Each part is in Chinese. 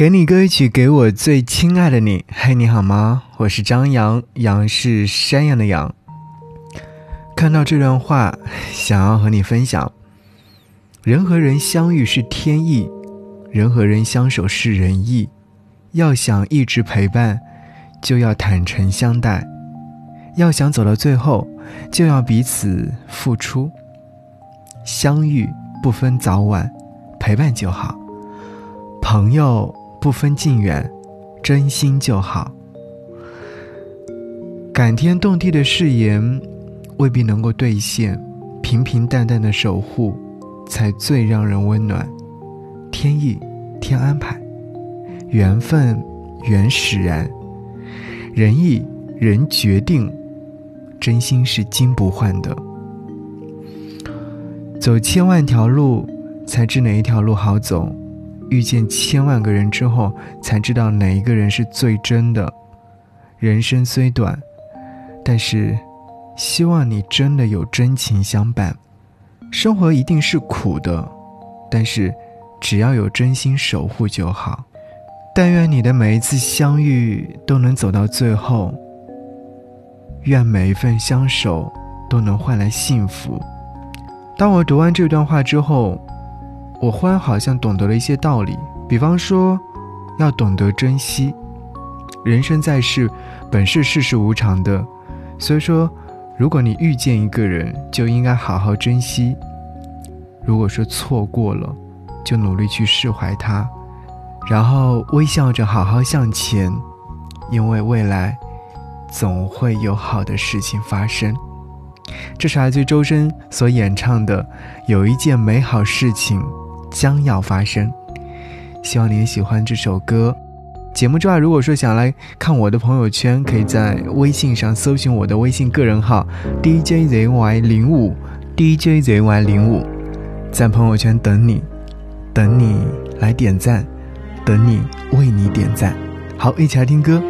给你歌曲，给我最亲爱的你。嘿，你好吗？我是张扬，杨是山羊的羊。看到这段话，想要和你分享：人和人相遇是天意，人和人相守是人意。要想一直陪伴，就要坦诚相待；要想走到最后，就要彼此付出。相遇不分早晚，陪伴就好。朋友。不分近远，真心就好。感天动地的誓言未必能够兑现，平平淡淡的守护才最让人温暖。天意，天安排；缘分，缘使然；人意，人决定。真心是金不换的。走千万条路，才知哪一条路好走。遇见千万个人之后，才知道哪一个人是最真的。人生虽短，但是希望你真的有真情相伴。生活一定是苦的，但是只要有真心守护就好。但愿你的每一次相遇都能走到最后。愿每一份相守都能换来幸福。当我读完这段话之后。我忽然好像懂得了一些道理，比方说，要懂得珍惜。人生在世，本是世事无常的，所以说，如果你遇见一个人，就应该好好珍惜。如果说错过了，就努力去释怀他，然后微笑着好好向前，因为未来总会有好的事情发生。这是来自周深所演唱的《有一件美好事情》。将要发生，希望你也喜欢这首歌。节目之外，如果说想来看我的朋友圈，可以在微信上搜寻我的微信个人号 DJZY 零五 DJZY 零五，在朋友圈等你，等你来点赞，等你为你点赞。好，一起来听歌。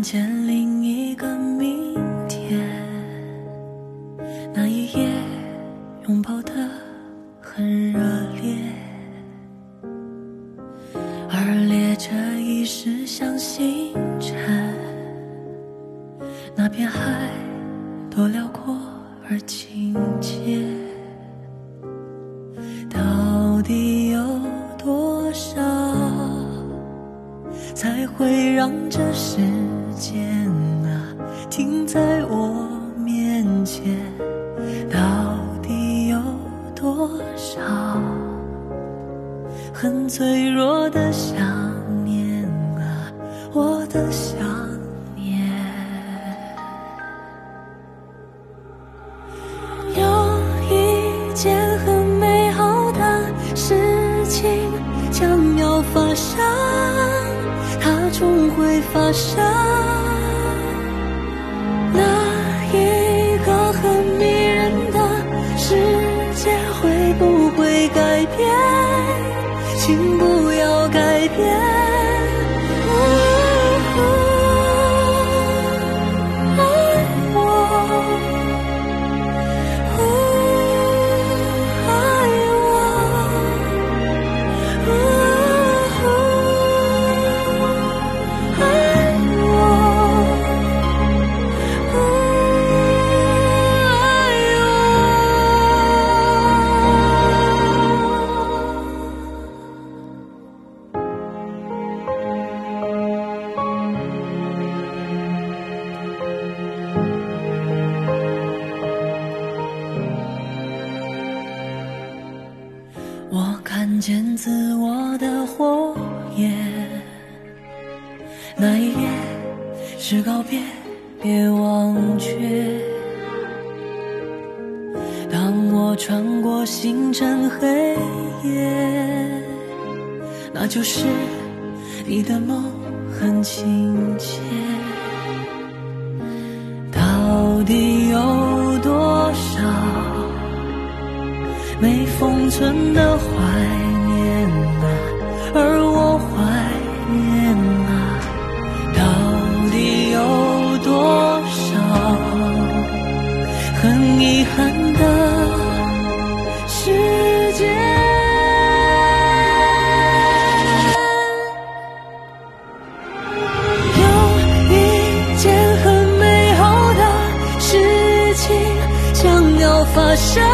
看见另一个明天，那一夜拥抱的很热烈，而列车已驶向星辰，那片海多辽阔而亲切，到底有多少才会让这世？间啊，停在我面前，到底有多少很脆弱的想念啊，我的想念。有一件很美好的事情将要发生，终会发生。那一个很迷人的世界会不会改变？请不要改变。自我的火焰，那一夜是告别，别忘却。当我穿过星辰黑夜，那就是你的梦很亲切。到底有多少没封存的怀？憾的时间。有一件很美好的事情将要发生，